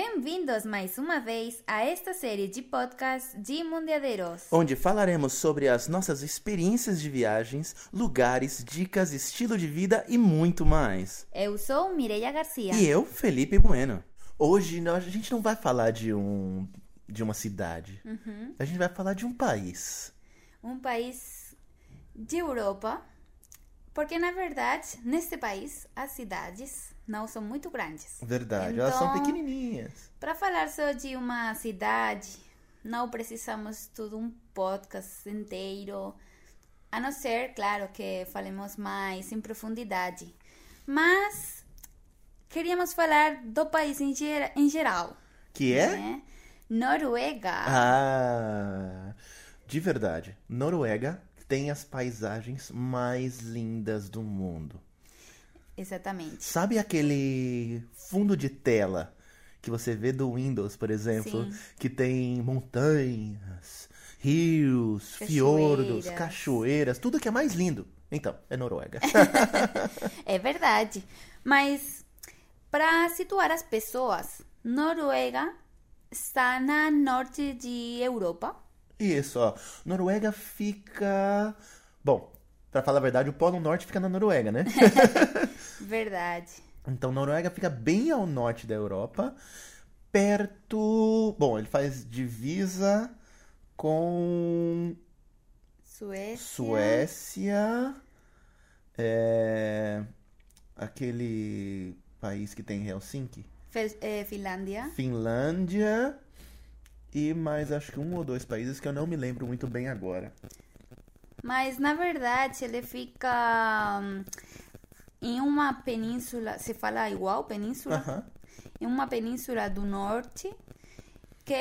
Bem-vindos mais uma vez a esta série de podcasts de Mundiadeiros. onde falaremos sobre as nossas experiências de viagens, lugares, dicas, estilo de vida e muito mais. Eu sou Mireia Garcia. E eu, Felipe Bueno. Hoje nós- a gente não vai falar de um de uma cidade. A gente vai falar de um país. Um país de Europa, porque na verdade, neste país, as cidades não são muito grandes. Verdade, elas são Então- pequenininhas. Para falar só de uma cidade, não precisamos todo um podcast inteiro, a não ser, claro, que falemos mais em profundidade. Mas queríamos falar do país em, gera- em geral, Que é? né? Noruega. Ah, de verdade. Noruega tem as paisagens mais lindas do mundo. Exatamente. Sabe aquele fundo de tela que você vê do Windows, por exemplo, Sim. que tem montanhas, rios, fiordos, Cachoeiras. cachoeiras, tudo que é mais lindo. Então, é Noruega. É verdade. Mas para situar as pessoas, Noruega está na norte de Europa. Isso, ó. Noruega fica. Bom, pra falar a verdade, o Polo Norte fica na Noruega, né? Verdade. Então, Noruega fica bem ao norte da Europa, perto. Bom, ele faz divisa com Suécia. Suécia, é, aquele país que tem Helsinki, Fe- eh, Finlândia. Finlândia e mais acho que um ou dois países que eu não me lembro muito bem agora. Mas na verdade ele fica hum, em uma península, se fala igual, península? Aham. Em uma península do norte, que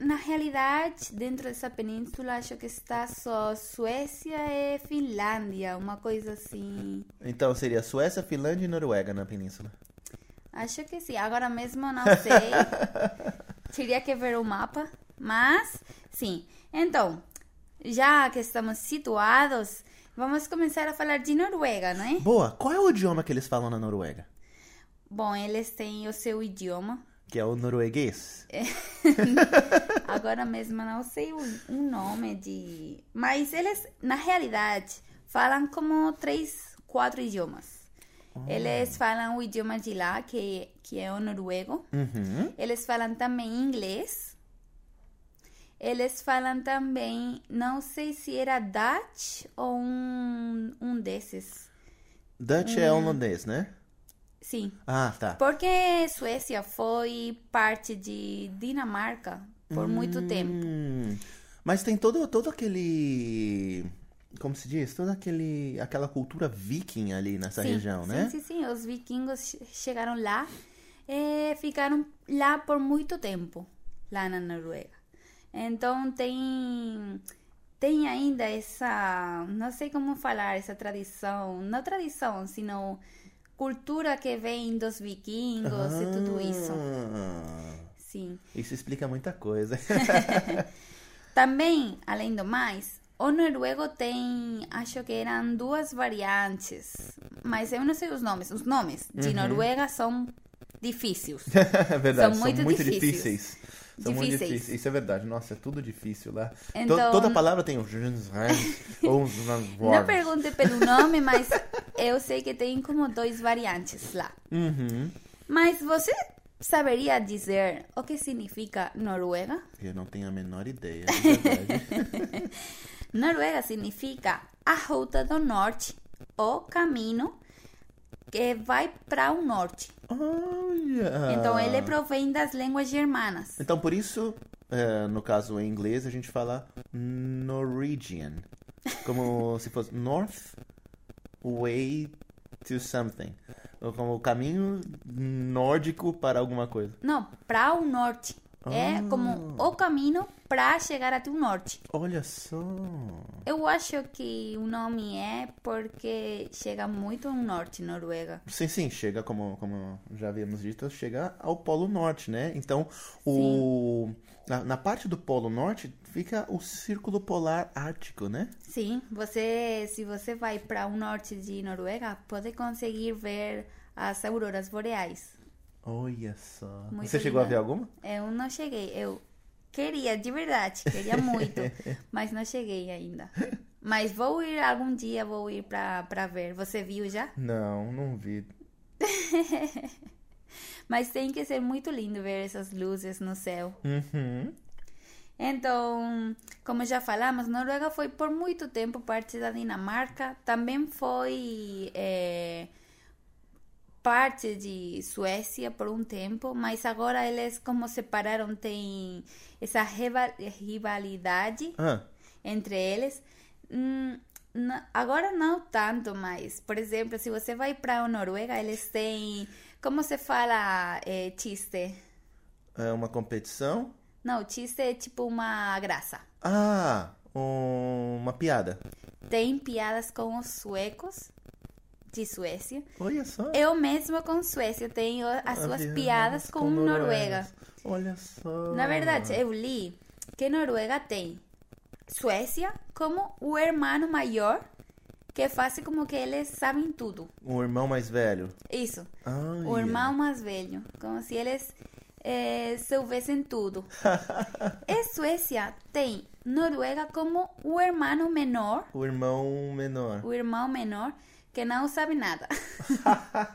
na realidade dentro dessa península acho que está só Suécia e Finlândia, uma coisa assim. Então seria Suécia, Finlândia e Noruega na península. Acho que sim, agora mesmo não sei. Teria que ver o mapa, mas sim. Então, já que estamos situados, vamos começar a falar de Noruega, não é? Boa, qual é o idioma que eles falam na Noruega? Bom, eles têm o seu idioma. Que é o norueguês? Agora mesmo não sei o, nome de. Mas eles, na realidade, falam como três, quatro idiomas. Eles falam o idioma de lá, que, que é o noruego. Uhum. Eles falam também inglês. Eles falam também, não sei se era Dutch ou um, um desses. Dutch é holandês, né? Sim. Ah, tá. Porque Suécia foi parte de Dinamarca por muito tempo. Hum, mas tem todo, todo aquele. Como se diz? Toda aquele, aquela cultura viking ali nessa sim, região, sim, né? Sim, sim, Os vikingos che- chegaram lá e ficaram lá por muito tempo, lá na Noruega. Então tem tem ainda essa, não sei como falar, essa tradição, não tradição, sino cultura que vem dos vikingos e tudo isso. Ah, Sim. Isso explica muita coisa. Também, além do mais, o noruego tem, acho que eram duas variantes, mas eu não sei os nomes. Os nomes de Noruega são difíceis. é verdade, São são muito muito, difíceis. difíceis. São muito Difíceis. difíceis. Isso é verdade. Nossa, é tudo difícil lá. To- Então- Toda palavra tem um. ou um- Não pergunte pelo nome, mas eu sei que tem como dois variantes lá. Uhum. Mas você saberia dizer o que significa Noruega? Eu não tenho a menor ideia, de verdade. Noruega significa a Ruta do Norte, o caminho que vai para o norte. Olha! Então ele provém das línguas germanas. Então, por isso, é, no caso em inglês, a gente fala Norwegian. Como se fosse North Way to something. Ou como o caminho nórdico para alguma coisa. Não, para o norte. É Ah. como o caminho para chegar até o norte. Olha só! Eu acho que o nome é porque chega muito ao norte, Noruega. Sim, sim, chega, como, como já havíamos dito, chega ao Polo Norte, né? Então, o, na, na parte do Polo Norte fica o Círculo Polar Ártico, né? Sim, você, se você vai para o norte de Noruega, pode conseguir ver as auroras boreais. Olha só. Muito Você chegou a ver alguma? Eu não cheguei. Eu queria, de verdade, queria muito, mas não cheguei ainda. Mas vou ir algum dia, vou ir pra, pra ver. Você viu já? Não, não vi. Mas tem que ser muito lindo ver essas luzes no céu. Uhum. Então, como já falamos, Noruega foi por muito tempo parte da Dinamarca, também foi eh, parte de Suécia por um tempo, mas agora eles, como separaram, tem essa riva- rivalidade Ah, entre eles. Hum, na- agora não tanto, mas, por exemplo, se você vai para a Noruega, eles têm, como se fala, eh, chiste? é uma competição? Não, chiste é tipo uma graça. Ah, um- uma piada. Tem piadas com os suecos de Suécia. Olha só. Eu mesma com Suécia tenho as suas Piadas piadas com, Noruega. Olha só. Na verdade, eu li que Noruega tem Suécia como o hermano maior que faz como que eles sabem tudo. O irmão mais velho. Isso. Ai, O irmão mais velho. Como se eles eh, soubessem tudo. e Suécia tem Noruega como o hermano menor, O irmão menor. o irmão menor, que não sabe nada.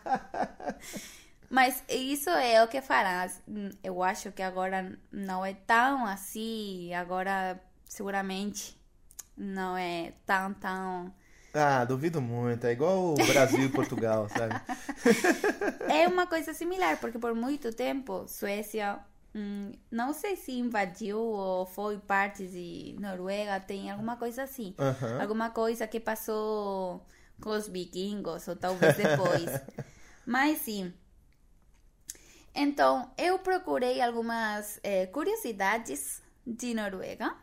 Mas isso é o que farás. Hum, Eu acho que agora não é tão assim. Agora, seguramente, não é tão, tão. Ah, duvido muito. É igual o Brasil e Portugal, sabe? É uma coisa similar, porque por muito tempo, Suécia, hum, não sei se invadiu ou foi parte de Noruega, tem alguma coisa assim. Alguma coisa que passou com os vikingos, ou talvez depois. Mas sim. Então, eu procurei algumas eh, curiosidades de Noruega.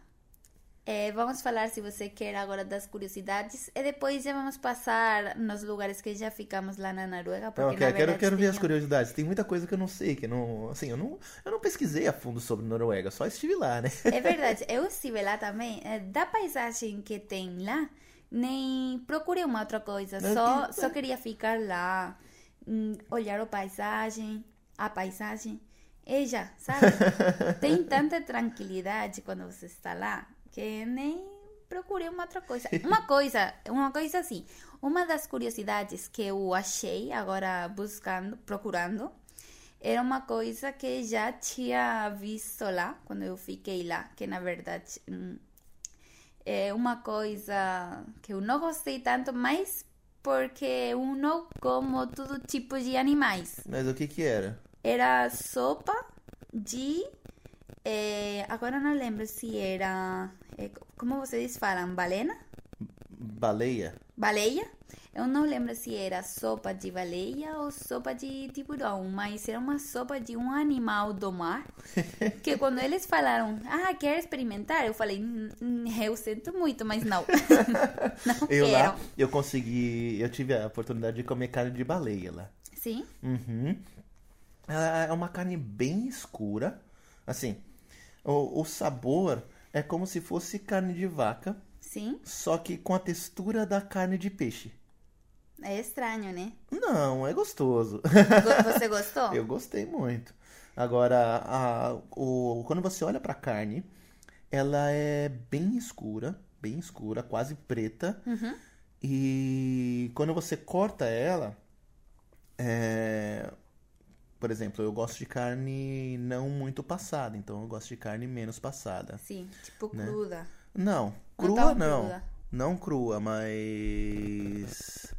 Eh, vamos falar, se você quer, agora das curiosidades. E depois já vamos passar nos lugares que já ficamos lá na Noruega. Porque, Não, na quero, quero, ver as curiosidades. Tem muita coisa que eu não sei, que não. Assim, eu não, eu não pesquisei a fundo sobre Noruega, só estive lá, né? É verdade, eu estive lá também. Eh, Da paisagem que tem lá, nem procurei uma outra coisa. Só, que- só queria ficar lá, hum, olhar a paisagem, a paisagem. E já, sabe? Tem tanta tranquilidade quando você está lá que nem procurei uma outra coisa. Uma coisa, uma coisa assim. Uma das curiosidades que eu achei agora buscando, procurando, era uma coisa que já tinha visto lá quando eu fiquei lá, que na verdade hum, é uma coisa que eu não gostei tanto, mas porque eu não como todo tipo de animais. Mas o que que era? Era sopa de. eh, agora não lembro se era. eh, como vocês falam? Balena? Baleia? Baleia? Eu não lembro se era sopa de baleia ou sopa de tiburão, mas era uma sopa de um animal do mar. Que quando eles falaram, ah, quer experimentar? Eu falei, "Hum, hum, eu sinto muito, mas não. não Eu quero. lá, eu consegui. Eu tive a oportunidade de comer carne de baleia lá. Sim? Uhum. Ela é uma carne bem escura. Assim, o, o sabor é como se fosse carne de vaca, Sim? só que com a textura da carne de peixe. É estranho, né? Não, é gostoso. Go- Você gostou? Eu gostei muito. Agora, a, o, quando você olha pra carne, ela é bem escura, bem escura, quase preta. Uhum. E quando você corta ela, é, por exemplo, eu gosto de carne não muito passada, então eu gosto de carne menos passada. Sim, tipo Né? cruda. Não, Não crua não. crua. Não crua, mas.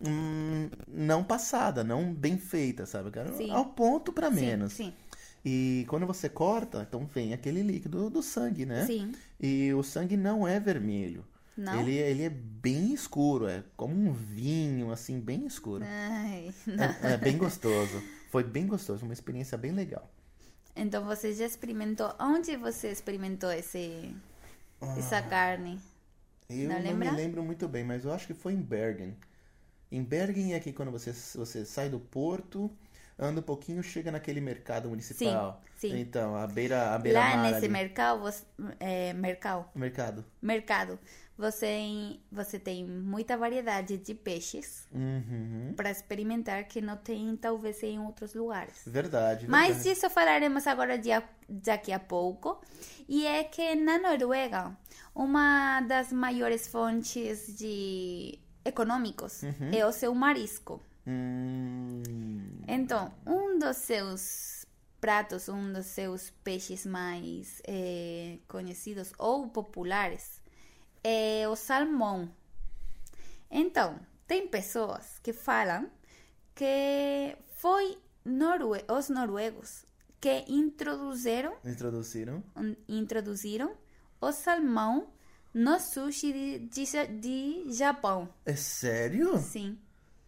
Hum, não passada, não bem feita, sabe? Sim. ao ponto pra Sim, menos. Sim, E quando você corta, então vem aquele líquido do sangue, né? sim. E o sangue não é vermelho. Não? Ele, ele é bem escuro, é como um vinho, assim, bem escuro. Ai. É, é bem gostoso. Foi bem gostoso, uma experiência bem legal. Então você já experimentou? Onde você experimentou esse, essa carne? Eu Não não, me lembro muito bem, mas eu acho que foi em Bergen. Em Bergen é que quando você, você sai do porto, anda um pouquinho, chega naquele mercado municipal. Sim, sim. Então, a beira, a beira Lá nesse ali. mercado, você, é, mercado, mercado. mercado, você, você tem muita variedade de peixes Uhum. para experimentar que não tem talvez em outros lugares. Verdade, Mas verdade. disso falaremos agora de, daqui a pouco. E é que na Noruega, uma das maiores fontes de econômicos é o seu marisco. Hum, Então, um dos seus pratos, um dos seus peixes mais eh, conhecidos ou populares é o salmão. Então, tem pessoas que falam que foi norue os noruegos que introduziram, introduziram. introduziram o salmão no sushi de, de, de Japão. É sério? Sim.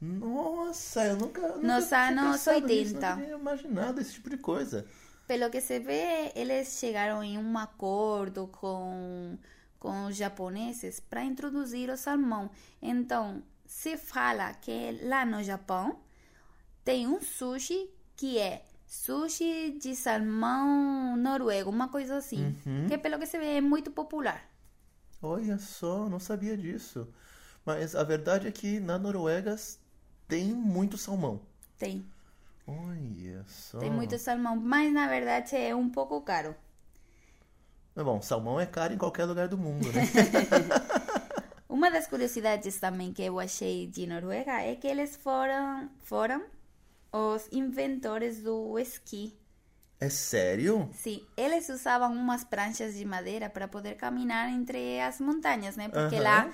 Nossa, eu nunca. nunca Nos anos pensado nisso, 80. Não tinha imaginado esse tipo de coisa. Pelo que se vê, eles chegaram em um acordo com, com os japoneses para introduzir o salmão. Então, se fala que lá no Japão tem um sushi que é sushi de salmão noruego, uma coisa assim. Que pelo que se vê é muito popular. Olha só, não sabia disso. Mas a verdade é que na Noruega tem muito salmão. Tem, Olha só. tem muito salmão, mas na verdade é um pouco caro. Mas, Bom, salmão é caro em qualquer lugar do mundo, né? Uma das curiosidades também que eu achei de Noruega é que eles foram, foram os inventores do esqui. É sério? Sim, eles usavam umas pranchas de madeira para poder caminhar entre as montanhas, né? Porque lá,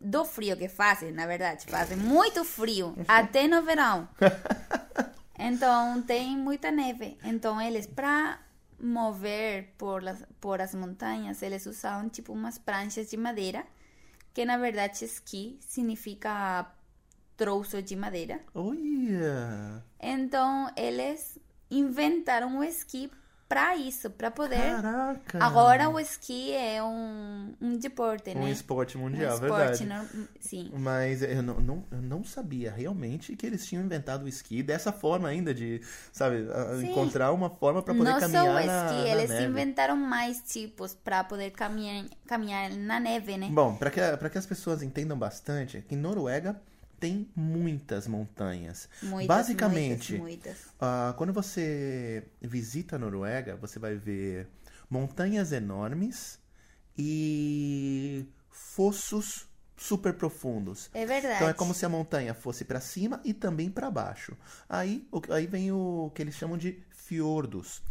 do frio que fazem, na verdade, fazem muito frio, até no verão. Então, tem muita neve. Então, eles, para mover por, las, por as montanhas, eles usavam, tipo, umas pranchas de madeira, que, na verdade, esqui significa troço de madeira. Olha! Então, eles inventaram o esqui para isso, para poder. Caraca! Agora o esqui é um, um deporte, Um né? esporte Um mundial, esporte, verdade. não- sim. Mas eu não, não, eu não sabia realmente que eles tinham inventado o esqui dessa forma ainda, de, sabe, Sim. encontrar uma forma para poder Não só caminhar o esqui, na, na eles neve. inventaram mais tipos para poder caminhar, caminhar na neve, né? Bom, para que, pra que as pessoas entendam bastante, é que Noruega tem muitas montanhas. Muitas, Basicamente, muitas, muitas. ah, quando você visita a Noruega, você vai ver montanhas enormes e fossos super profundos. É verdade. Então é como se a montanha fosse para cima e também para baixo. Aí, o- aí vem o que eles chamam de fiordos.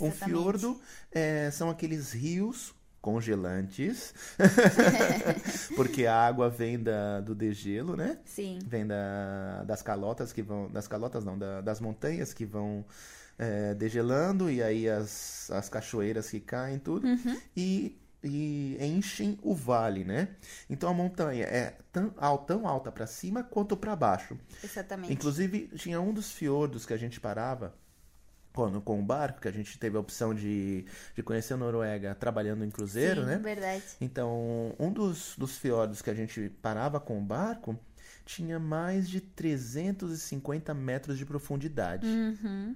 Um fiordo é, são aqueles rios congelantes, porque a água vem da, do degelo, né? Sim, Vem da, das calotas que vão. Das calotas não, da- das montanhas que vão é, degelando, e aí as, as cachoeiras que caem, tudo. E, e enchem o vale, né? Então a montanha é tão, tão alta para cima quanto para baixo. exatamente. Inclusive, tinha um dos fiordos que a gente parava quando, com o barco, que a gente teve a opção de, de conhecer a Noruega trabalhando em cruzeiro, Sim, né? verdade. Então, um dos, dos fiordos que a gente parava com o barco tinha mais de 350 metros de profundidade. Uhum.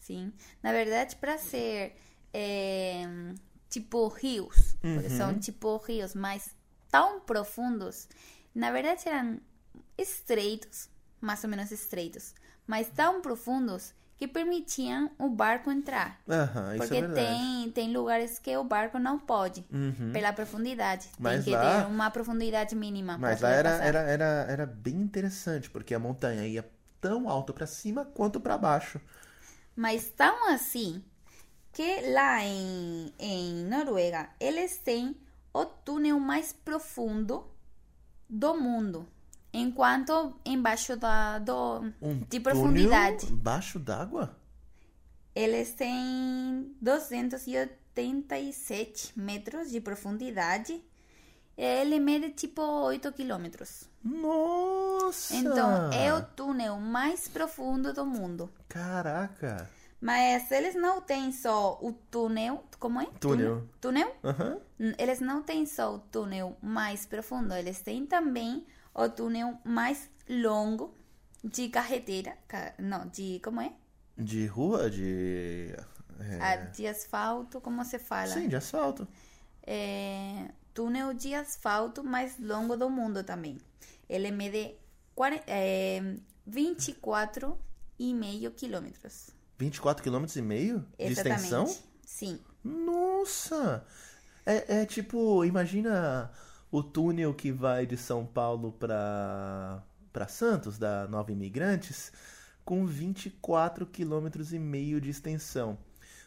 Sim. Na verdade, para ser é, tipo rios, Uhum. são tipo rios, mas tão profundos, na verdade eram estreitos, mais ou menos estreitos, mas tão profundos que permitiam o barco entrar. Isso Porque é tem, tem lugares que o barco não pode, Uhum. pela profundidade. Mas tem que lá- ter uma profundidade mínima. Mas lá era, passar. era, era, era bem interessante, porque a montanha ia tão alto para cima quanto para baixo. Mas tão assim que lá em, em Noruega eles têm o túnel mais profundo do mundo. Enquanto embaixo da, do, Um de profundidade Embaixo d'água? eles têm 287 metros de profundidade. Ele mede tipo 8 quilômetros. Nossa! Então é o túnel mais profundo do mundo. Caraca! Mas eles não têm só o túnel, como é? Túnel. Túnel? N- Eles não têm só o túnel mais profundo, eles têm também o túnel mais longo de carretera, ca- não, de como é? De rua, de. é, de asfalto, como se fala? Sim, de asfalto. É, túnel de asfalto mais longo do mundo também. Ele mede quaren- é, 24,5 quilômetros. 24 km e meio de extensão? Sim. Nossa! É, é tipo, imagina o túnel que vai de São Paulo para para Santos, da Nova Imigrantes, com 24 km e meio de extensão.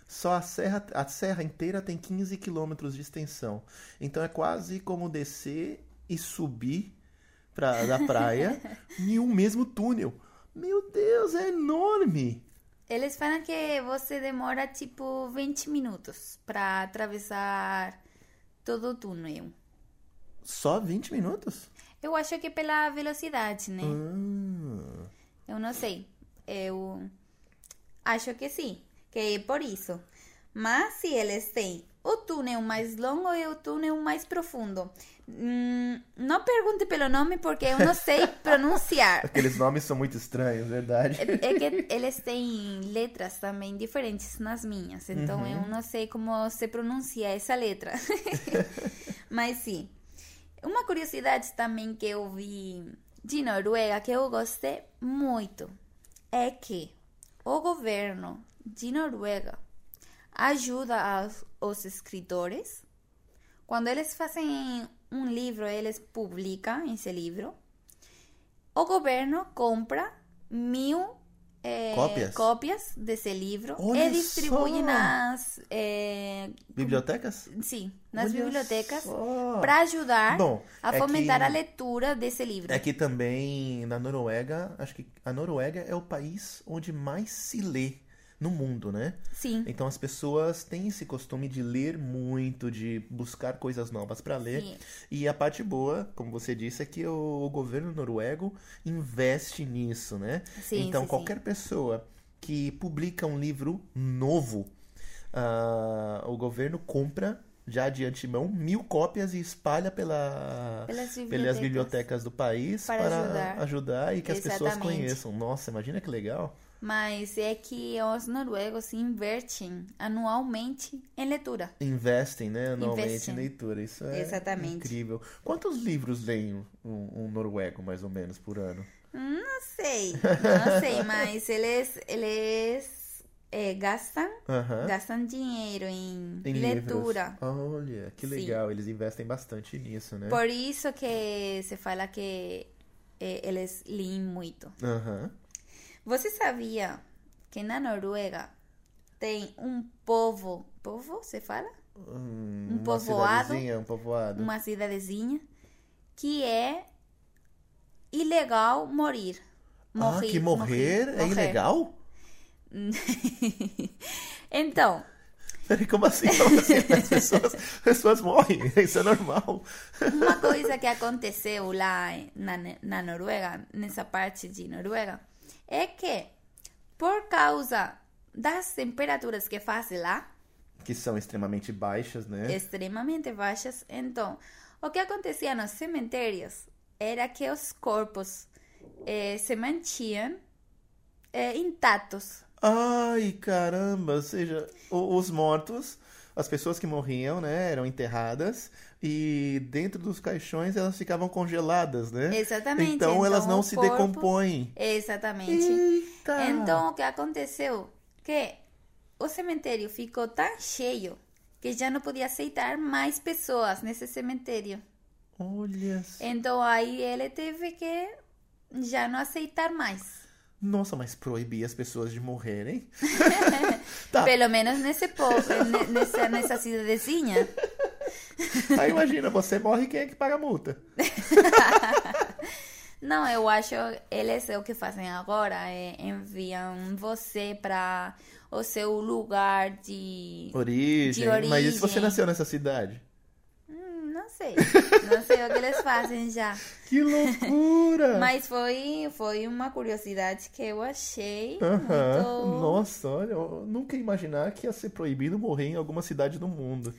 Só a serra, a serra inteira tem 15 km de extensão. Então é quase como descer e subir pra, da praia em um mesmo túnel. Meu Deus, é enorme! Eles falam que você demora tipo 20 minutos para atravessar todo o túnel. Só 20 minutos? Eu acho que pela velocidade, né? Ah. Eu não sei. Eu acho que sim, que é por isso. Mas se eles têm o túnel mais longo e o túnel mais profundo. Hum, não pergunte pelo nome porque eu não sei pronunciar. Aqueles nomes são muito estranhos, verdade. É é que eles têm letras também diferentes nas minhas, então eu não sei como se pronuncia essa letra. Mas sim. Uma curiosidade também que eu vi de Noruega que eu gostei muito é que o governo de Noruega ajuda aos, os escritores. Quando eles fazem um livro, eles publicam esse livro. O governo compra mil eh, Cópias? cópias desse livro Olha e distribui só! nas eh, Bibliotecas? sim nas Olha bibliotecas só! para ajudar Bom, a é fomentar que- a leitura desse livro. É que também na Noruega, acho que a Noruega é o país onde mais se lê no mundo, né? Sim, Então as pessoas têm esse costume de ler muito, de buscar coisas novas para ler. Sim. E a parte boa, como você disse, é que o, governo noruego investe nisso, né? Sim, então sim, qualquer pessoa que publica um livro novo, ah, o governo compra já de antemão mil cópias e espalha pela, Pelas pelas bibliotecas. bibliotecas do país Para para, ajudar. ajudar. e que as pessoas Exatamente. conheçam. Nossa, imagina que legal. Mas é que os noruegos investem anualmente em leitura. Investem, né, anualmente Investem. em leitura. Isso é Exatamente. incrível. Quantos livros leem um, um noruego, mais ou menos, por ano? Não sei, não sei, mas eles, eles eh, gastam, Aham. gastam dinheiro em, Em leitura. livros. Olha, que Sim. legal. Eles investem bastante nisso, né? Por isso que se fala que eh, eles leem muito. Aham. Você sabia que na Noruega tem um povo, povo se fala? Hum, Um uma povoado. cidadezinha, um povoado. Uma cidadezinha que é ilegal morir. ah, que morrer, é ilegal? então, Peraí, como assim? Como assim? As pessoas, as pessoas morrem, isso é normal. uma coisa que aconteceu lá na, na Noruega, nessa parte de Noruega, é que por causa das temperaturas que faz lá, Que são extremamente baixas, né? extremamente baixas, então o que acontecia nos cemitérios era que os corpos eh, se mantinham eh, intactos. Ai, caramba, ou seja, os mortos, as pessoas que morriam, né, eram enterradas e dentro dos caixões elas ficavam congeladas, né? Exatamente, Então, então elas não se corpo- decompõem. Exatamente. Eita! Então, o que aconteceu? Que o cemitério ficou tão cheio que já não podia aceitar mais pessoas nesse cemitério. Olha. Então, aí ele teve que já não aceitar mais. Nossa, mas proibir as pessoas de morrerem? Tá. Pelo menos nesse povo, ne- nessa, nessa cidadezinha. Aí imagina, você morre, quem é que paga a multa? Não, eu acho eles o que fazem agora é enviam você para o seu lugar de Origem. De Mas e se você origem. nasceu nessa cidade? Hum, não sei, não sei o que eles fazem já. Que loucura! Mas foi foi uma curiosidade que eu achei Aham. muito. Nossa, olha, eu nunca ia imaginar que ia ser proibido morrer em alguma cidade do mundo.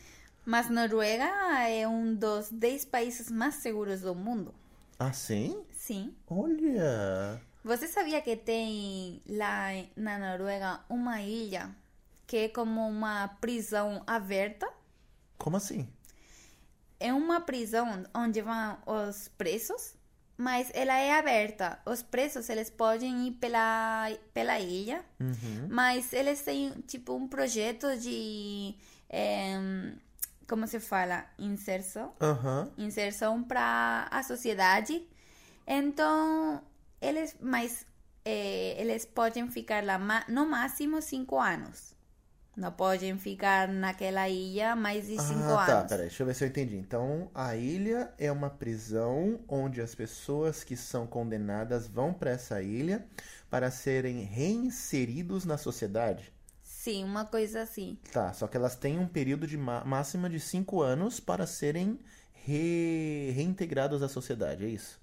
Mas Noruega é um dos 10 países mais seguros do mundo. Ah, sim? Sim. Olha! Você sabia que tem lá na Noruega uma ilha que é como uma prisão aberta? Como assim? É uma prisão onde vão os presos, mas ela é aberta. Os presos eles podem ir pela pela ilha, Uhum. mas eles têm tipo um projeto de em, como se fala inserção Aham. inserção para a sociedade. Então, eles, mas eh, eles podem ficar lá no máximo cinco anos. Não podem ficar naquela ilha mais de cinco Ah, tá, anos. peraí, deixa eu ver se eu entendi. Então, a ilha é uma prisão onde as pessoas que são condenadas vão para essa ilha para serem reinseridos na sociedade. Sim, uma coisa assim. Tá, só que elas têm um período de ma- máxima de cinco anos para serem re- reintegrados à sociedade, é isso?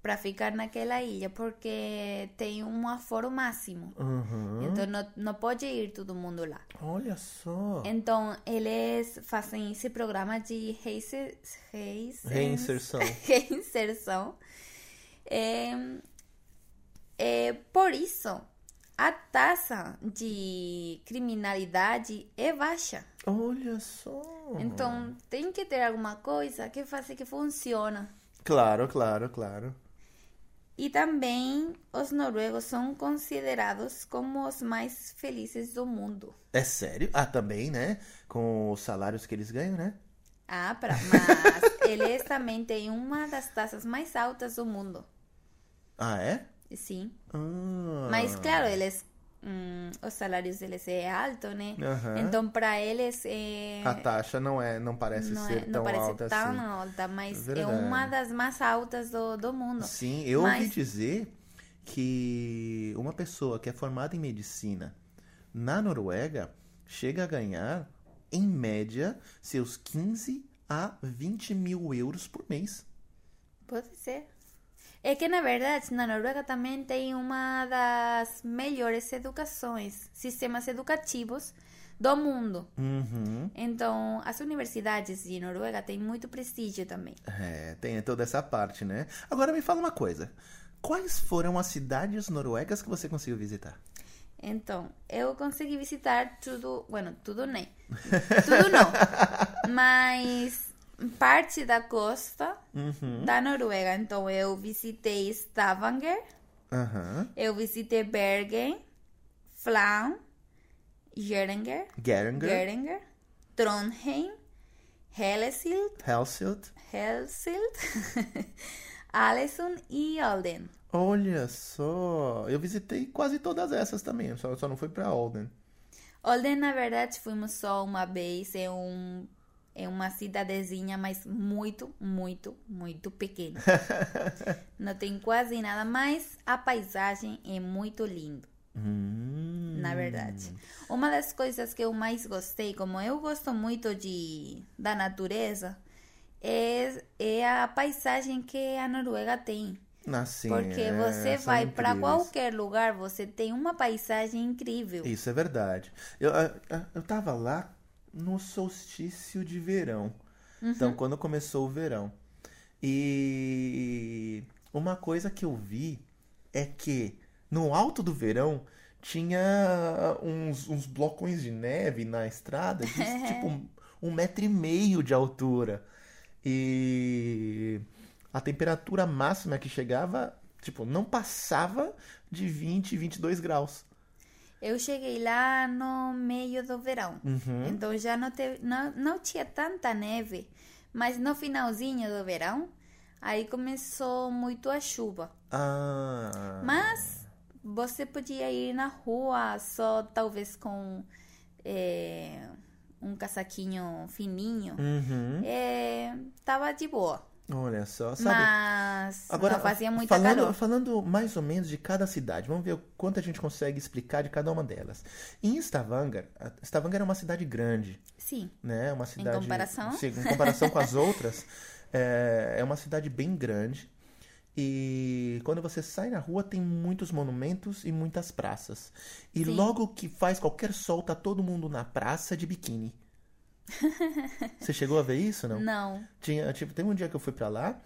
Para ficar naquela ilha, porque tem um aforo máximo. Uhum. Então, não, não pode ir todo mundo lá. Olha só. Então, eles fazem esse programa de reise- reisen- Reinserção. reinserção. É, é, por isso, a taxa de criminalidade é baixa. Olha só. Então, tem que ter alguma coisa que faça que funcione. Claro, claro, claro. E também, os noruegos são considerados como os mais felizes do mundo. É sério? Ah, também, né? Com os salários que eles ganham, né? Ah, pra, mas eles também têm uma das taxas mais altas do mundo. Ah, é? Sim. Ah. Mas claro, eles hum, os salários deles é alto, né? Aham. Então para eles é A taxa não é, não parece não, ser é, tão não parece alta tão assim. alta, mas é Verdade. uma das mais altas do, do mundo. Sim, eu ouvi Mas- dizer que uma pessoa que é formada em medicina na Noruega chega a ganhar, em média, seus 15 a 20 mil euros por mês. Pode ser. É que na verdade na Noruega também tem uma das melhores educações, sistemas educativos do mundo. Uhum. Então, as universidades de Noruega têm muito prestígio também. É, tem toda essa parte, né? Agora me fala uma coisa. Quais foram as cidades noruegas que você conseguiu visitar? Então, eu consegui visitar tudo, bueno, tudo nem. Tudo não. Mas parte da costa Uhum. da Noruega. Então, eu visitei Stavanger, Aham. eu visitei Bergen, Flam, Geiranger, Geringer, Geiranger, Trondheim, Hellesylt, Helsilt. Helsilt, Alesund e Olden. Olha só, eu visitei quase todas essas também, só, só não fui pra Olden. Olden, na verdade, fomos só uma vez. É, um, é uma cidadezinha, mas muito, muito, muito pequena. Não tem quase nada, mas a paisagem é muito linda, Hum. na verdade. Uma das coisas que eu mais gostei, como eu gosto muito de, da natureza, é, é a paisagem que a Noruega tem. Assim, Porque é, você vai para qualquer lugar, você tem uma paisagem incrível. Isso é verdade. Eu, eu, eu tava lá no solstício de verão. Uhum. Então, quando começou o verão. E uma coisa que eu vi é que no alto do verão tinha uns, uns blocões de neve na estrada de tipo um, metro e meio de altura. E a temperatura máxima que chegava, tipo, não passava de 20, 22 graus. Eu cheguei lá no meio do verão, Uhum. então já não, teve, não, não tinha tanta neve, mas no finalzinho do verão, aí começou muito a chuva. Ah. Mas você podia ir na rua só talvez com é, um casaquinho fininho, Uhum. é, tava de boa, Olha só, sabe? mas Agora, não fazia muita falando, calor. falando mais ou menos de cada cidade, vamos ver o quanto a gente consegue explicar de cada uma delas. Em Stavanger, Stavanger é uma cidade grande, Sim, né? Uma cidade, comparação? Sim, em comparação com as outras, é, é uma cidade bem grande. E quando você sai na rua, tem muitos monumentos e muitas praças. E Sim. logo que faz qualquer sol, tá todo mundo na praça de biquíni. Você chegou a ver isso, não? não. Tinha, tipo, tem um dia que eu fui pra lá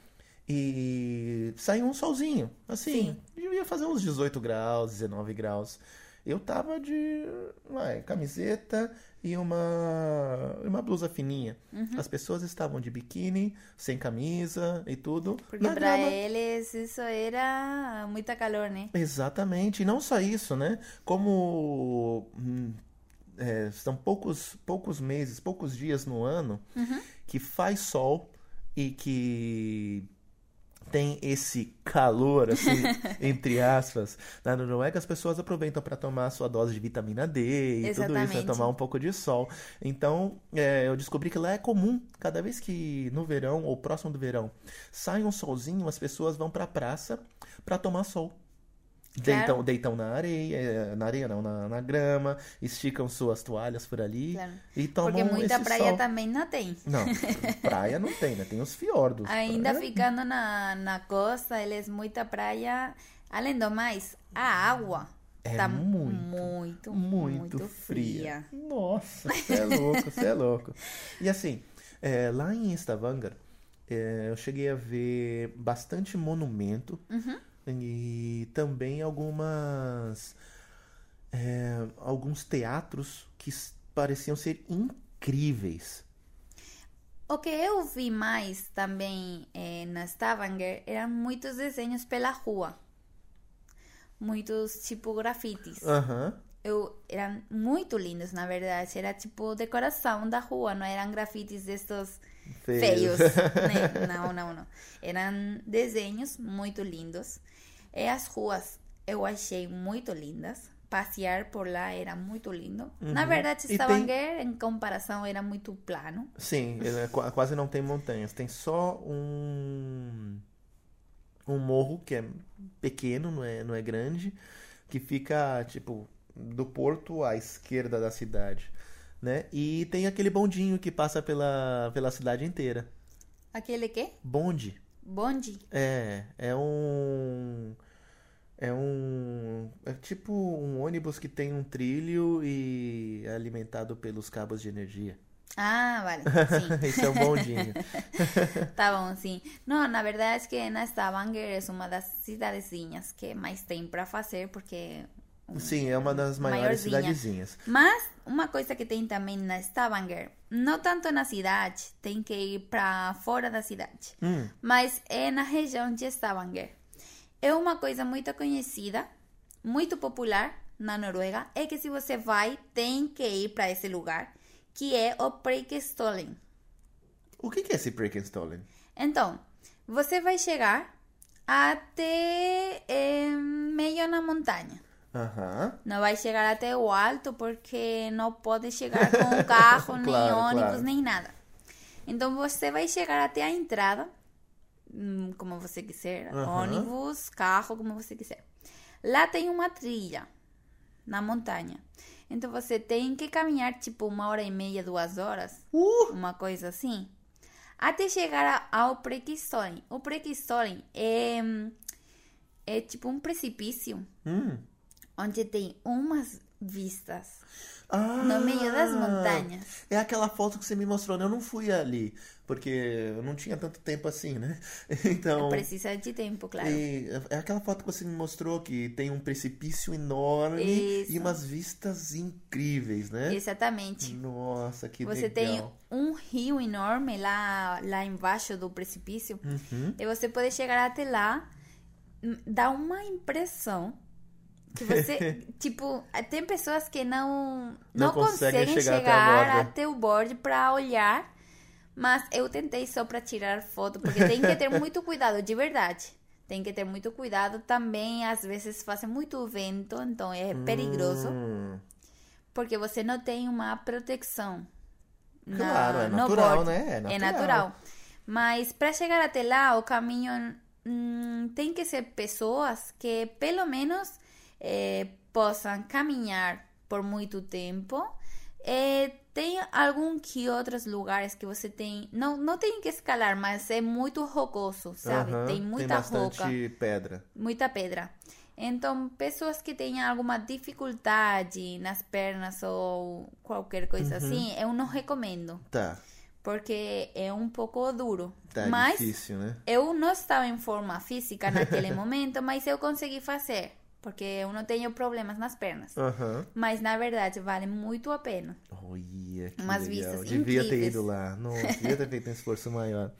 E saiu um solzinho, assim, Sim. devia fazer uns 18 graus, 19 graus. Eu tava de vai, camiseta e uma, uma blusa fininha. Uhum. As pessoas estavam de biquíni, sem camisa e tudo. Porque na para grama. eles isso era muita calor, né? Exatamente, e não só isso, né? Como hum, é, são poucos, poucos meses, poucos dias no ano que faz sol e que tem esse calor, assim, entre aspas, na Noruega, as pessoas aproveitam para tomar sua dose de vitamina D e tudo isso, né? Exatamente. Tomar um pouco de sol. Então, é, eu descobri que lá é comum, cada vez que no verão ou próximo do verão sai um solzinho, as pessoas vão para a praça para tomar sol. Claro. Deitam, deitam na areia, eh, na areia não, na, na grama, esticam suas toalhas por ali Claro. e tomam Porque muita praia sol. também não tem. Não, praia não tem, né? Tem os fiordos. Ainda Praia- ficando na, na costa, eles muita praia. Além do mais, a água É tá muito, muito, muito, muito fria. fria. Nossa, você é louco, você é louco. E assim, é, lá em Stavanger, é, eu cheguei a ver bastante monumento Uhum. E também algumas é, alguns teatros que pareciam ser incríveis. O que eu vi mais também eh, na Stavanger eram muitos desenhos pela rua. Muitos tipo grafites. Aham. Eu, eram muito lindos, na verdade. Era tipo decoração da rua, não eram grafites destes feios. né? Não, não, não. Eram desenhos muito lindos. E as ruas eu achei muito lindas. Passear por lá era muito lindo. Na Uhum. verdade, E tem- Stavanger, em comparação, era muito plano. Sim, é qua- quase não tem montanhas. Tem só um um morro que é pequeno, não é, não é grande, que fica tipo do porto à esquerda da cidade, né? E tem aquele bondinho que passa pela pela cidade inteira. Aquele quê? Bonde. Bonde. É, é um é um é tipo um ônibus que tem um trilho e é alimentado pelos cabos de energia. Ah, vale. Esse é o bondinho. Tá bom, sim. Não, na verdade é que na Stavanger é uma das cidadezinhas que mais tem para fazer, porque... Sim, é uma das maiores Maiorzinha. cidadezinhas. Mas uma coisa que tem também na Stavanger, não tanto na cidade, tem que ir para fora da cidade, Hum, mas é na região de Stavanger. É uma coisa muito conhecida, muito popular na Noruega, é que se você vai, tem que ir para esse lugar, que é o Preikestolen. o que é esse Prekenstollen? Então, você vai chegar até eh, meio na montanha. Aham. Não vai chegar até o alto porque não pode chegar com carro, nem Claro, ônibus, claro. nem nada. Então você vai chegar até a entrada, hum, como você quiser, Aham. ônibus, carro, como você quiser. Lá tem uma trilha na montanha. Então você tem que caminhar tipo uma hora e meia, duas horas, Uh! uma coisa assim, até chegar ao Prequistolen. O Prequistolen é, hum, é tipo um precipício Hum. Onde tem umas vistas Ah, no meio das montanhas. É aquela foto que você me mostrou, né? Eu não fui ali, porque eu não tinha tanto tempo assim, né? Então, Precisa de tempo, claro. e é aquela foto que você me mostrou que tem um precipício enorme Isso. e umas vistas incríveis, né? Exatamente. Nossa, que Você legal. tem um rio enorme lá, lá embaixo do precipício Uhum. e você pode chegar até lá. hum, Dá uma impressão que você, tipo, tem pessoas que não Não não, conseguem conseguem chegar chegar, até até o borde para olhar, mas eu tentei só para tirar foto, porque tem que ter muito cuidado, de verdade. Tem que ter muito cuidado também, às vezes faz muito vento, então é perigoso. Hum. Porque você não tem uma proteção. na- Claro, é natural, né? É É natural. natural. Mas para chegar até lá, o caminho hum, tem que ser pessoas que pelo menos eh, possam caminhar por muito tempo. Eh, tem algum que outros lugares que você tem. Não, não tem que escalar, mas é muito rocoso, sabe? Aham, Tem muita bastante roca pedra. muita pedra. Então, pessoas que tenham alguma dificuldade nas pernas ou qualquer coisa assim, eu não recomendo. Tá. porque é um pouco duro. Tá mas difícil, né? eu não estava em forma física naquele momento, mas eu consegui fazer, porque eu não tenho problemas nas pernas. Aham. Mas na verdade vale muito a pena. Olha, que Umas legal. vistas Devia ter incríveis. ido lá. Nossa, devia ter feito um esforço maior.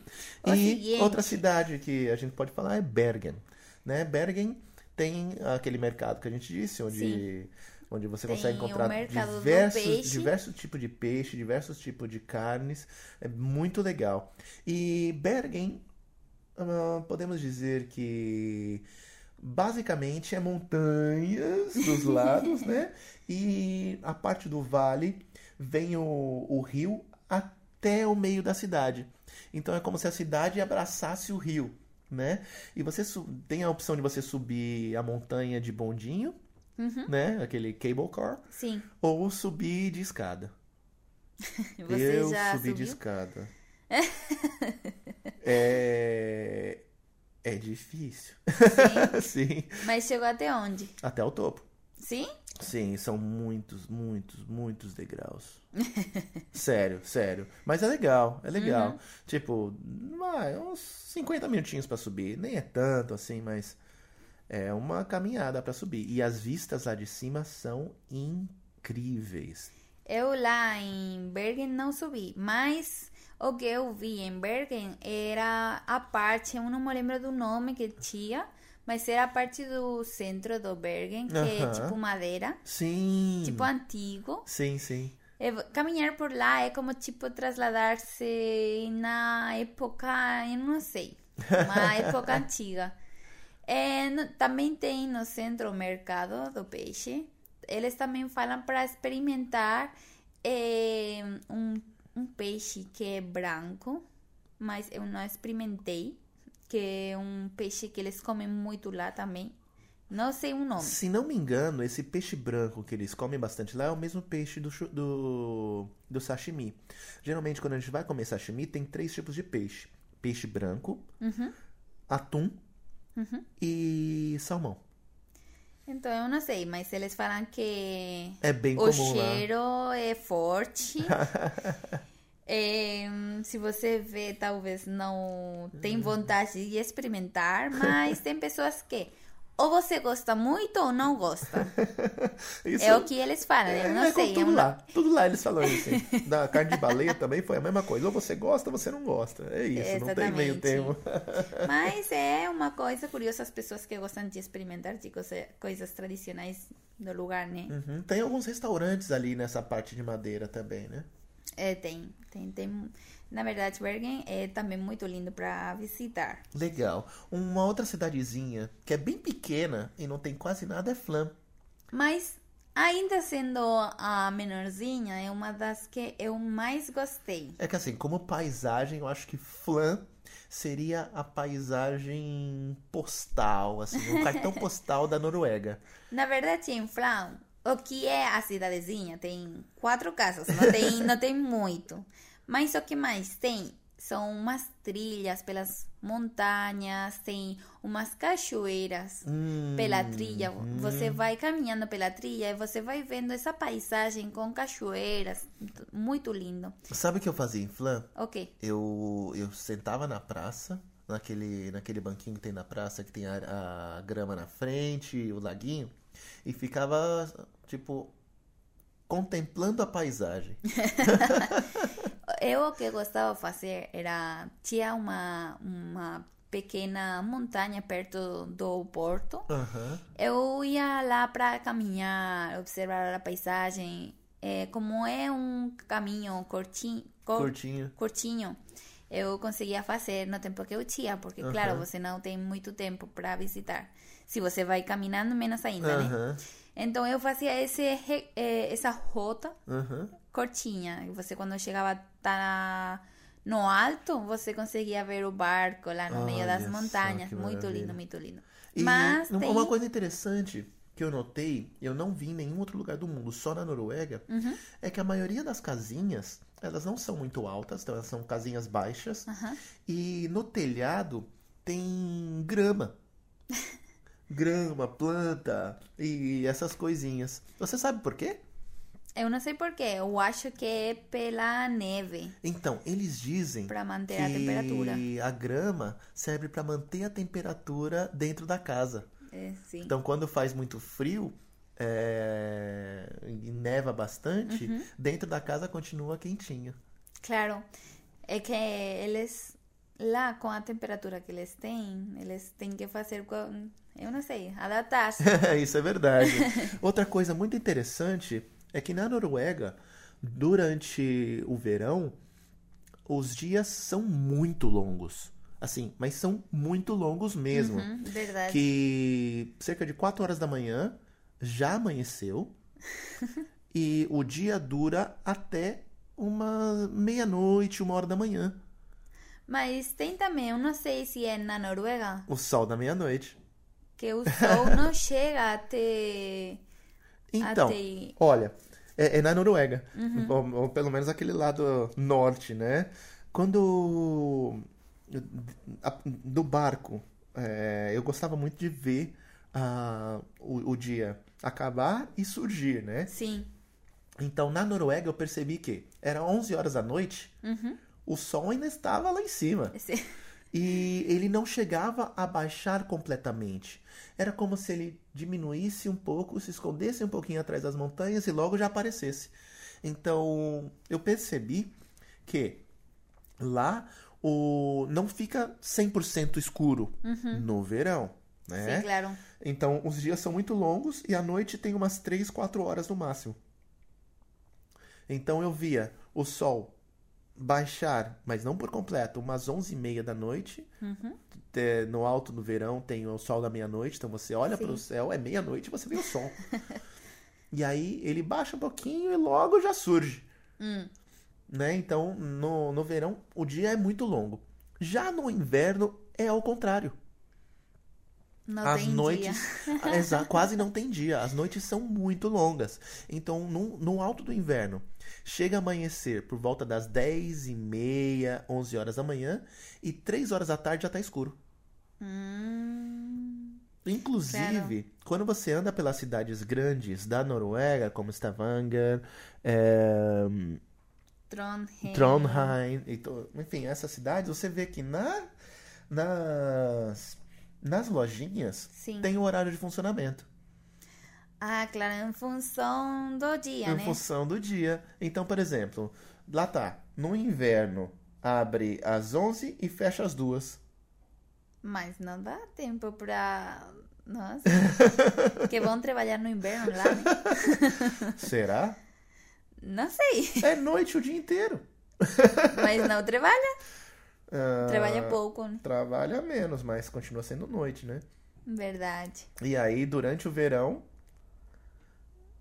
E seguinte- outra cidade que a gente pode falar é Bergen. Né? Bergen tem aquele mercado que a gente disse, onde, onde você Tem consegue encontrar diversos, diversos tipos de peixe, diversos tipos de carnes. É muito legal. E Bergen, ah, podemos dizer que basicamente é montanhas dos lados, né? E a parte do vale vem o, o rio até o meio da cidade. Então é como se a cidade abraçasse o rio, né? E você tem a opção de você subir a montanha de bondinho, Uhum. né? Aquele cable car, Sim. ou subir de escada. Eu subi de subiu? escada. é... é difícil. Sim. Mas chegou até onde? Até o topo. Sim? Sim, são muitos, muitos, muitos degraus. sério, sério. Mas é legal, é legal. Tipo, vai, uns 50 minutinhos pra subir. Nem é tanto assim, mas é uma caminhada pra subir. E as vistas lá de cima são incríveis. Eu lá em Bergen não subi, mas o que eu vi em Bergen era a parte, eu não me lembro do nome que tinha, mas era a parte do centro do Bergen, que é Aham. tipo madeira, Sim. tipo antigo. Sim, sim. É, caminhar por lá é como tipo trasladar-se na época, eu não sei, uma época antiga. É, no- também tem no centro o mercado do peixe. Eles também falam para experimentar é, um, um peixe que é branco, mas eu não experimentei, que é um peixe que eles comem muito lá também. Não sei o nome. Se não me engano, esse peixe branco que eles comem bastante lá é o mesmo peixe do, do, do sashimi. Geralmente, quando a gente vai comer sashimi, tem três tipos de peixe: peixe branco, Uhum. atum e salmão. Então eu não sei, mas eles falam que É bem o comum cheiro é forte. É, se você vê, talvez não tem Uhum. vontade de experimentar, mas tem pessoas que ou você gosta muito ou não gosta. Isso É o que eles falam, é, eu não é sei. tudo eu não- lá. Tudo lá eles falam isso. hein? Da carne de baleia também foi a mesma coisa. Ou você gosta ou você não gosta. É isso, não tem meio Exatamente. termo. Mas é uma coisa curiosa as pessoas que gostam de experimentar de coisa- coisas tradicionais do lugar, né? Uhum. Tem alguns restaurantes ali nessa parte de madeira também, né? É, tem, tem, tem. Na verdade, Bergen é também muito lindo para visitar. Legal. Uma outra cidadezinha que é bem pequena e não tem quase nada é Flam. Mas, ainda sendo a menorzinha, é uma das que eu mais gostei. É que assim, como paisagem, eu acho que Flam seria a paisagem postal, assim, o cartão postal da Noruega. Na verdade, em Flam, o que é a cidadezinha? Tem quatro casas, não tem, não tem muito. Mas o que mais tem são umas trilhas pelas montanhas, tem umas cachoeiras Hum, pela trilha. hum. Você vai caminhando pela trilha e você vai vendo essa paisagem com cachoeiras. Muito lindo. Sabe o que eu fazia em Flam? Ok. Eu, eu sentava na praça, naquele, naquele banquinho que tem na praça, que tem a, a grama na frente, o laguinho, e ficava, tipo, contemplando a paisagem. Eu o que gostava de fazer era tinha uma uma pequena montanha perto do porto. Eu ia lá para caminhar, observar a paisagem. É, como é um caminho curtinho, Curtinho. curtinho, eu conseguia fazer no tempo que eu tinha, porque claro, você não tem muito tempo para visitar. Se você vai caminhando, menos ainda, né? Então eu fazia esse, re- eh, essa rota curtinha. Você, quando chegava tá no alto, você conseguia ver o barco lá no meio das Olha montanhas. Muito lindo, muito lindo. E Mas uma tem... coisa interessante que eu notei, eu não vi em nenhum outro lugar do mundo, só na Noruega, Uhum. é que a maioria das casinhas, elas não são muito altas, então elas são casinhas baixas, Aham. e no telhado tem grama. grama, planta e essas coisinhas. Você sabe por quê? Eu não sei porquê, eu acho que é pela neve, Então, eles dizem para manter que a temperatura. a grama serve para manter a temperatura dentro da casa. É, sim. Então, quando faz muito frio é, e neva bastante, Uhum. dentro da casa continua quentinho. Claro, é que eles lá com a temperatura que eles têm, eles têm que fazer, eu não sei, adaptar-se. Isso é verdade. Outra coisa muito interessante é que na Noruega, durante o verão, os dias são muito longos. Assim, mas são muito longos mesmo. Uhum, verdade. Que cerca de 4 horas da manhã já amanheceu e o dia dura até uma meia-noite, uma hora da manhã. Mas tem também, eu não sei se é na Noruega, O sol da meia-noite. que o sol não chega até Então, olha, é, é na Noruega, Uhum. ou, ou pelo menos aquele lado norte, né? Quando a- do barco, é, eu gostava muito de ver ah, o, o dia acabar e surgir, né? sim. Então, na Noruega, eu percebi que era 11 horas da noite, Uhum. o sol ainda estava lá em cima. Esse- E ele não chegava a baixar completamente. Era como se ele diminuísse um pouco, se escondesse um pouquinho atrás das montanhas e logo já aparecesse. Então, eu percebi que lá o não fica 100% escuro no verão, né? Sim, claro. Então, os dias são muito longos e a noite tem umas 3, 4 horas no máximo. Então, eu via o sol baixar, mas não por completo, umas 11h30 da noite. Uhum. É, No alto do verão tem o sol da meia-noite, então você olha para o céu, é meia-noite e você vê o sol. e aí ele baixa um pouquinho e logo já surge. Hum. Né? Então, no, no verão, o dia é muito longo. Já no inverno, é ao contrário. Não As noites. Exa- quase não tem dia. As noites são muito longas. Então, no, no alto do inverno, chega a amanhecer por volta das 10 e meia, 11 horas da manhã, e 3 horas da tarde já tá escuro. Hum, Inclusive, quando você anda pelas cidades grandes da Noruega, como Stavanger, é, Trondheim. Trondheim, enfim, essas cidades, você vê que na, nas, nas lojinhas Sim. tem o horário de funcionamento. Ah, claro, em função do dia, em né? função do dia. Então, por exemplo, lá tá, no inverno abre às 11 e fecha às 2. Mas não dá tempo pra. Nossa. que vão trabalhar no inverno lá, né? Será? Não sei. É noite o dia inteiro. Mas não trabalha. Ah, Trabalha pouco, né? Trabalha menos, mas continua sendo noite, né? Verdade. E aí, durante o verão.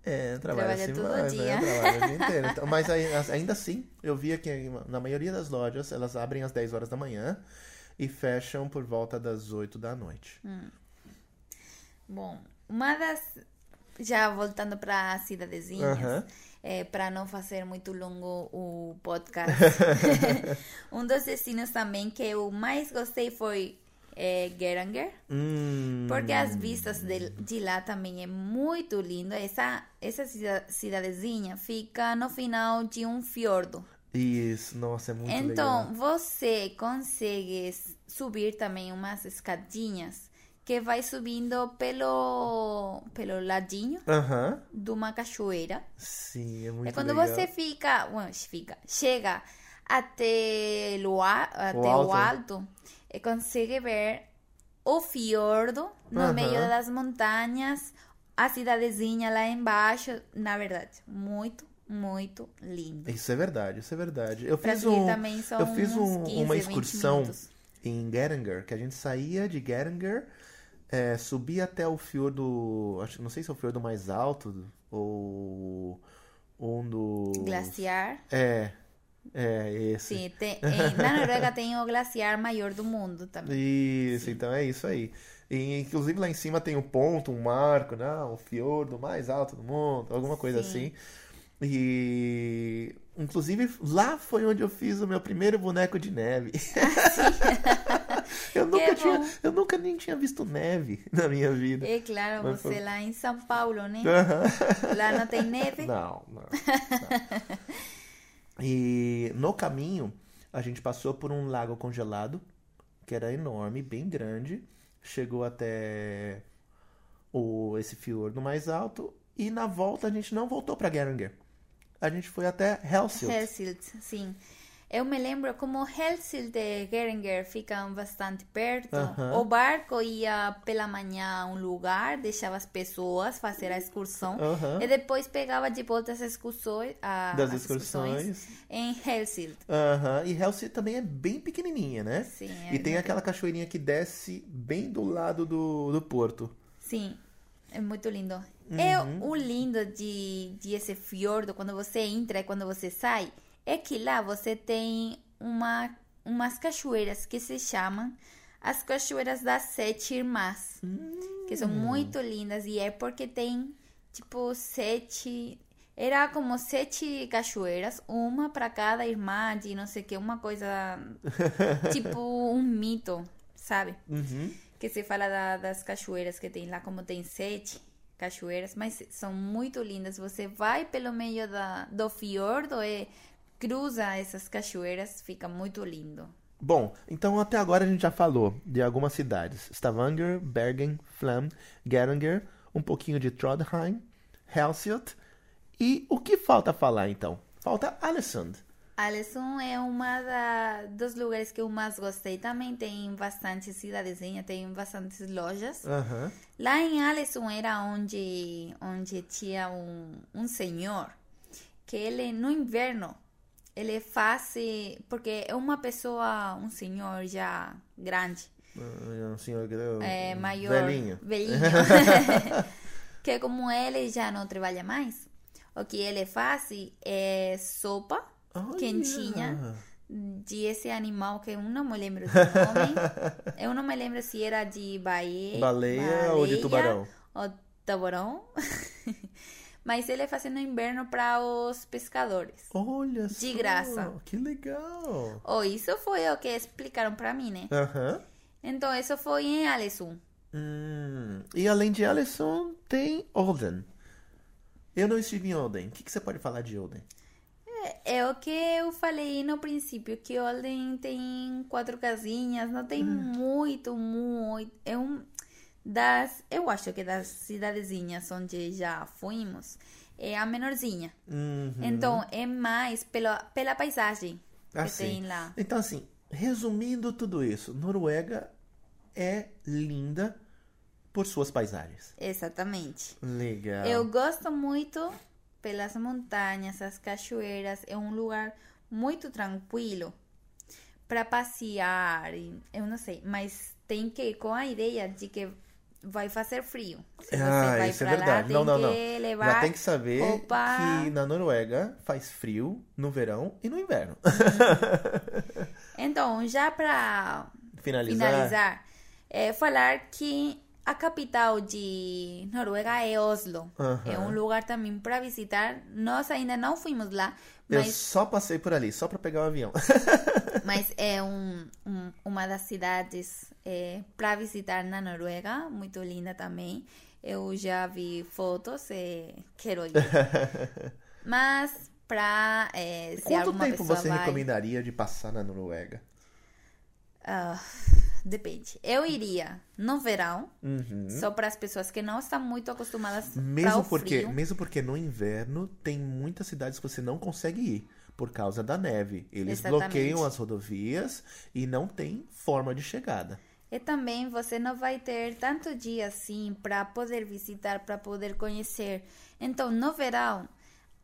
É, trabalha, Trabalha assim todo mais, dia. Né? Trabalha o dia inteiro. Então, mas as- ainda assim, eu via que na maioria das lojas elas abrem às 10 horas da manhã e fecham por volta das 8 da noite. Bom, uma das. Já voltando para cidadezinhas, Aham. é, para não fazer muito longo o podcast. um dos destinos também que eu mais gostei foi é, Geiranger. Hum, Porque as vistas de, de lá também é muito lindo. Essa, essa cida- cidadezinha fica no final de um fiordo. Isso, nossa, é muito então, legal. você consegue subir também umas escadinhas que vai subindo pelo, pelo ladinho Aham, de uma cachoeira. sim, é muito é quando legal. você fica, bueno, fica, chega até o, a- até o alto. alto, e consegue ver o fiordo no meio das montanhas, a cidadezinha lá embaixo. Na verdade, muito, muito lindo. Isso é verdade, isso é verdade. Eu Pra fiz um, eu fiz um- 15, uma 20 excursão em Geiranger, que a gente saía de Geiranger, é, subia até o fiordo, acho, não sei se é o fiordo mais alto ou um dos... Glaciar. É, é esse. Sim, tem, em- na Noruega tem o glaciar maior do mundo também. Isso, então é isso aí. E, inclusive lá em cima tem um ponto, um marco, né? O fiordo mais alto do mundo, alguma coisa Sim. assim. E inclusive lá foi onde eu fiz o meu primeiro boneco de neve. Eu nunca, tinha, eu nunca nem tinha visto neve na minha vida. É claro, Mas você foi- lá em São Paulo, né? Lá não tem neve. Não, não, não. E no caminho, a gente passou por um lago congelado, que era enorme, bem grande. Chegou até o, esse fiordo mais alto. E na volta, a gente não voltou para Geringer. A gente foi até Helsilt. Helsilt, sim. Eu me lembro como Helsilt e Geringer ficam bastante perto. O barco ia pela manhã a um lugar, deixava as pessoas fazer a excursão. E depois pegava de volta as excursões, a- Das as excursões. em Helsilt. Aham, E Helsilt também é bem pequenininha, né? Sim, E é tem muito- aquela cachoeirinha que desce bem do lado do, do porto. Sim, é muito lindo. Uhum. É o lindo de, de esse fiordo, quando você entra e quando você sai, é que lá você tem uma, umas cachoeiras que se chamam as cachoeiras das sete irmãs, que são muito lindas e é porque tem tipo sete era como sete cachoeiras, uma para cada irmã de não sei o que, uma coisa tipo um mito, sabe? Uhum. que se fala da- das cachoeiras que tem lá, como tem sete cachoeiras, mas são muito lindas. Você vai pelo meio da, do fiordo e cruza essas cachoeiras, fica muito lindo. Bom, então até agora a gente já falou de algumas cidades: Stavanger, Bergen, Flam, Geringer, um pouquinho de Trondheim, Helsilt. E o que falta falar então? Falta Alessand. Alisson é uma da, dos lugares que eu mais gostei. Também tem bastante cidadezinha, tem bastantes lojas. Aham. Lá em Alisson era onde, onde tinha um, um senhor que ele, no inverno, ele faz... Porque é uma pessoa, um senhor já grande, Ah, Um senhor que- é, maior... Velhinho. Velhinho. que como ele já não trabalha mais, o que ele faz é sopa Olha. quentinha de esse animal que eu não me lembro do nome. eu não me lembro se era de baie... Baleia ou de tubarão? Ou tubarão. Mas ele faz no inverno para os pescadores. Olha só. De graça. Que legal. Oh, isso foi o que explicaram para mim, né? Aham. Então, isso foi em Alessum. Hum, E além de Alessand, tem Olden. Eu não estive em Olden. O que, que você pode falar de Olden? É o que eu falei no princípio, que Olden tem quatro casinhas, não tem muito, muito. É um das. Eu acho que das cidadezinhas onde já fomos, é a menorzinha. Uhum. Então é mais pela, pela paisagem que Assim. tem lá. Então, assim, resumindo tudo isso, Noruega é linda por suas paisagens. Exatamente. Legal. Eu gosto muito pelas montanhas, as cachoeiras. É um lugar muito tranquilo para passear. Eu não sei, mas tem que ir com a ideia de que vai fazer frio. Se Ah, vai isso é lá, verdade. tem Não, não, não. Já tem que saber roupa- que na Noruega faz frio no verão e no inverno. Então, já para Finalizar. finalizar, é falar que a capital de Noruega é Oslo. Aham. É um lugar também para visitar. Nós ainda não fomos lá, Eu mas, só passei por ali, só pra pegar o avião. mas é um, um- uma das cidades para visitar na Noruega, muito linda também. Eu já vi fotos e quero ir. Mas para se Quanto tempo você vai, recomendaria de passar na Noruega? Ah, depende. Eu iria no verão, Uhum. só para as pessoas que não estão muito acostumadas Mesmo porque, frio. mesmo porque no inverno tem muitas cidades que você não consegue ir por causa da neve. Eles Exatamente. bloqueiam as rodovias e não tem forma de chegada. E também você não vai ter tanto dia assim para poder visitar, para poder conhecer. Então, no verão,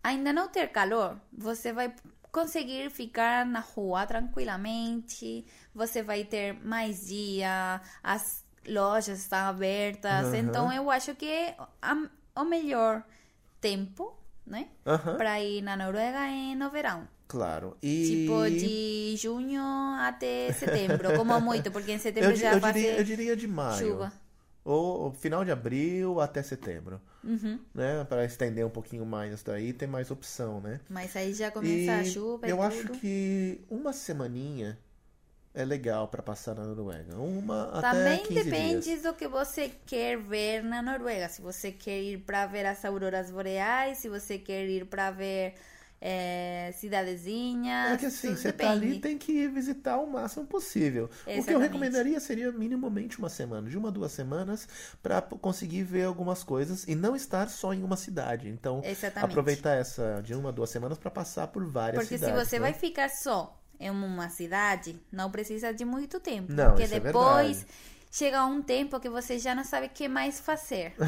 ainda não ter calor, você vai conseguir ficar na rua tranquilamente, você vai ter mais dia, as lojas estão abertas. Aham. Então, eu acho que é o melhor tempo, né? Aham. Para ir na Noruega é no verão. Claro. E Tipo, de junho até setembro, como muito, porque em setembro eu, já eu vai diria, ser eu diria de maio. chuva. Ou ou final de abril até setembro. Uhum. Né? Para estender um pouquinho mais isso daí, tem mais opção, né? Mas aí já começa a E chuva e eu tudo. acho que uma semaninha é legal para passar na Noruega? Uma Também até 15 depende dias. do que você quer ver na Noruega. Se você quer ir para ver as auroras boreais, se você quer ir para ver é, cidadezinhas. É que assim, você tá ali, depende. tem que visitar o máximo possível. O que eu Exatamente. recomendaria seria minimamente uma semana, de uma a duas semanas, para conseguir ver algumas coisas e não estar só em uma cidade. Então, Exatamente. aproveitar essa de uma a duas semanas para passar por várias Porque cidades. se você né? vai ficar só em uma cidade, não precisa de muito tempo. Não, porque é depois verdade. chega um tempo que você já não sabe o que mais fazer.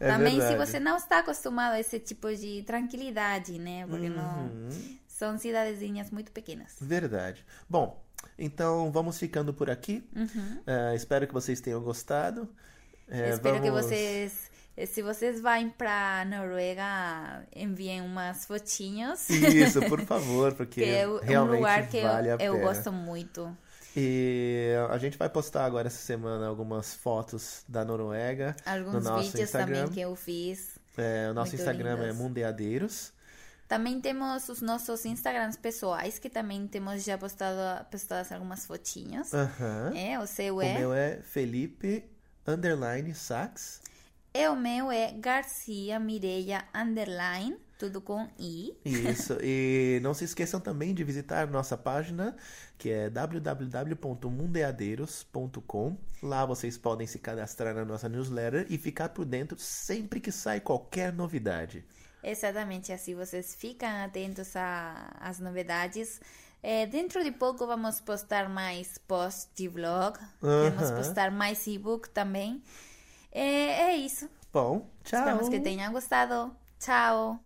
É Também verdade. se você não está acostumado a esse tipo de tranquilidade, né? Porque não Uhum. são cidadezinhas muito pequenas. Verdade. Bom, então vamos ficando por aqui. Uhum. É, espero que vocês tenham gostado. É, Espero que vamos- vocês, eh, se vocês vão para Noruega, enviem umas fotinhos. Isso, por favor, porque que é um realmente lugar que vale eu, a eu gosto muito. E a gente vai postar agora essa semana algumas fotos da Noruega no Alguns nosso vídeos Instagram. também que eu fiz. É, o nosso Muito Instagram é lindas. Mundeadeiros. Também temos os nossos Instagrams pessoais, que também temos já postado, postadas algumas fotinhas. É, o seu O é. meu é Felipe underline Sax. E o meu é Garcia Mireia Underline, tudo com I. Isso. e não se esqueçam também de visitar nossa página, que é www.mundeadeiros.com. Lá vocês podem se cadastrar na nossa newsletter e ficar por dentro sempre que sai qualquer novidade. Exatamente, assim vocês ficam atentos às novidades. É, dentro de pouco vamos postar mais posts de vlog, vamos Aham. postar mais e-book também. É, é isso. Bom, tchau. Esperamos que tenham gostado. Tchau!